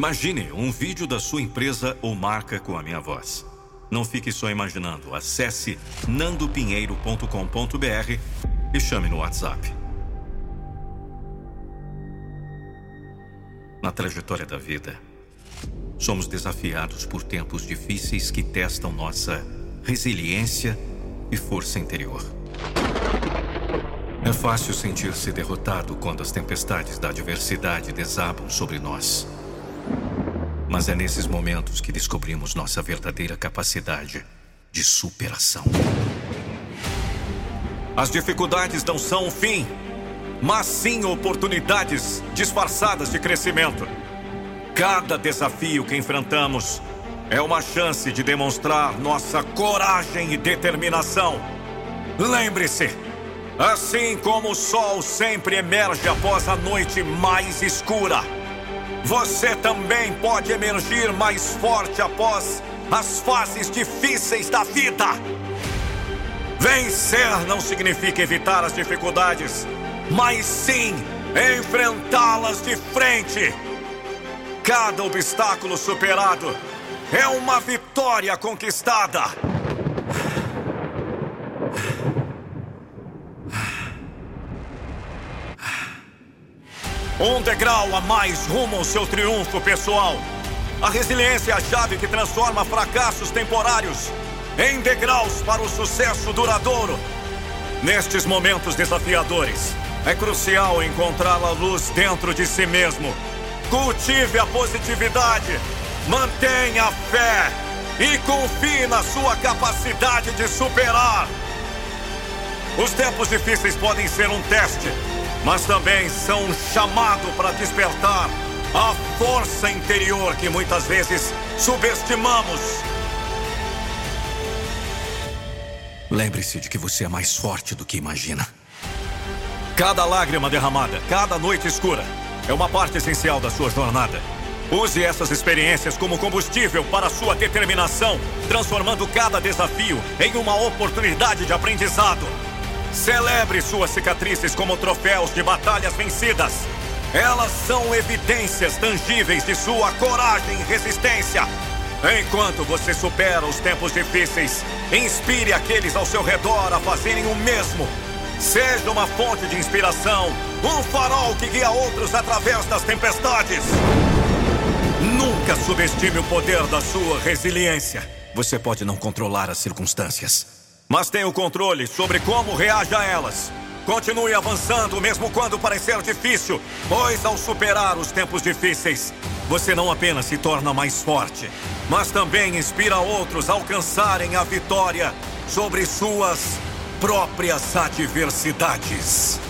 Imagine um vídeo da sua empresa ou marca com a minha voz. Não fique só imaginando. Acesse nandopinheiro.com.br e chame no WhatsApp. Na trajetória da vida, somos desafiados por tempos difíceis que testam nossa resiliência e força interior. É fácil sentir-se derrotado quando as tempestades da adversidade desabam sobre nós. Mas é nesses momentos que descobrimos nossa verdadeira capacidade de superação. As dificuldades não são o fim, mas sim oportunidades disfarçadas de crescimento. Cada desafio que enfrentamos é uma chance de demonstrar nossa coragem e determinação. Lembre-se, assim como o sol sempre emerge após a noite mais escura, você também pode emergir mais forte após as fases difíceis da vida. Vencer não significa evitar as dificuldades, mas sim enfrentá-las de frente. Cada obstáculo superado é uma vitória conquistada. Um degrau a mais rumo ao seu triunfo pessoal. A resiliência é a chave que transforma fracassos temporários em degraus para o sucesso duradouro. Nestes momentos desafiadores, é crucial encontrar a luz dentro de si mesmo. Cultive a positividade, mantenha a fé e confie na sua capacidade de superar. Os tempos difíceis podem ser um teste mas também são um chamado para despertar a força interior que muitas vezes subestimamos. Lembre-se de que você é mais forte do que imagina. Cada lágrima derramada, cada noite escura, é uma parte essencial da sua jornada. Use essas experiências como combustível para sua determinação, transformando cada desafio em uma oportunidade de aprendizado. Celebre suas cicatrizes como troféus de batalhas vencidas. Elas são evidências tangíveis de sua coragem e resistência. Enquanto você supera os tempos difíceis, inspire aqueles ao seu redor a fazerem o mesmo. Seja uma fonte de inspiração, um farol que guia outros através das tempestades. Nunca subestime o poder da sua resiliência. Você pode não controlar as circunstâncias mas tem o controle sobre como reage a elas. Continue avançando, mesmo quando parecer difícil, pois ao superar os tempos difíceis, você não apenas se torna mais forte, mas também inspira outros a alcançarem a vitória sobre suas próprias adversidades.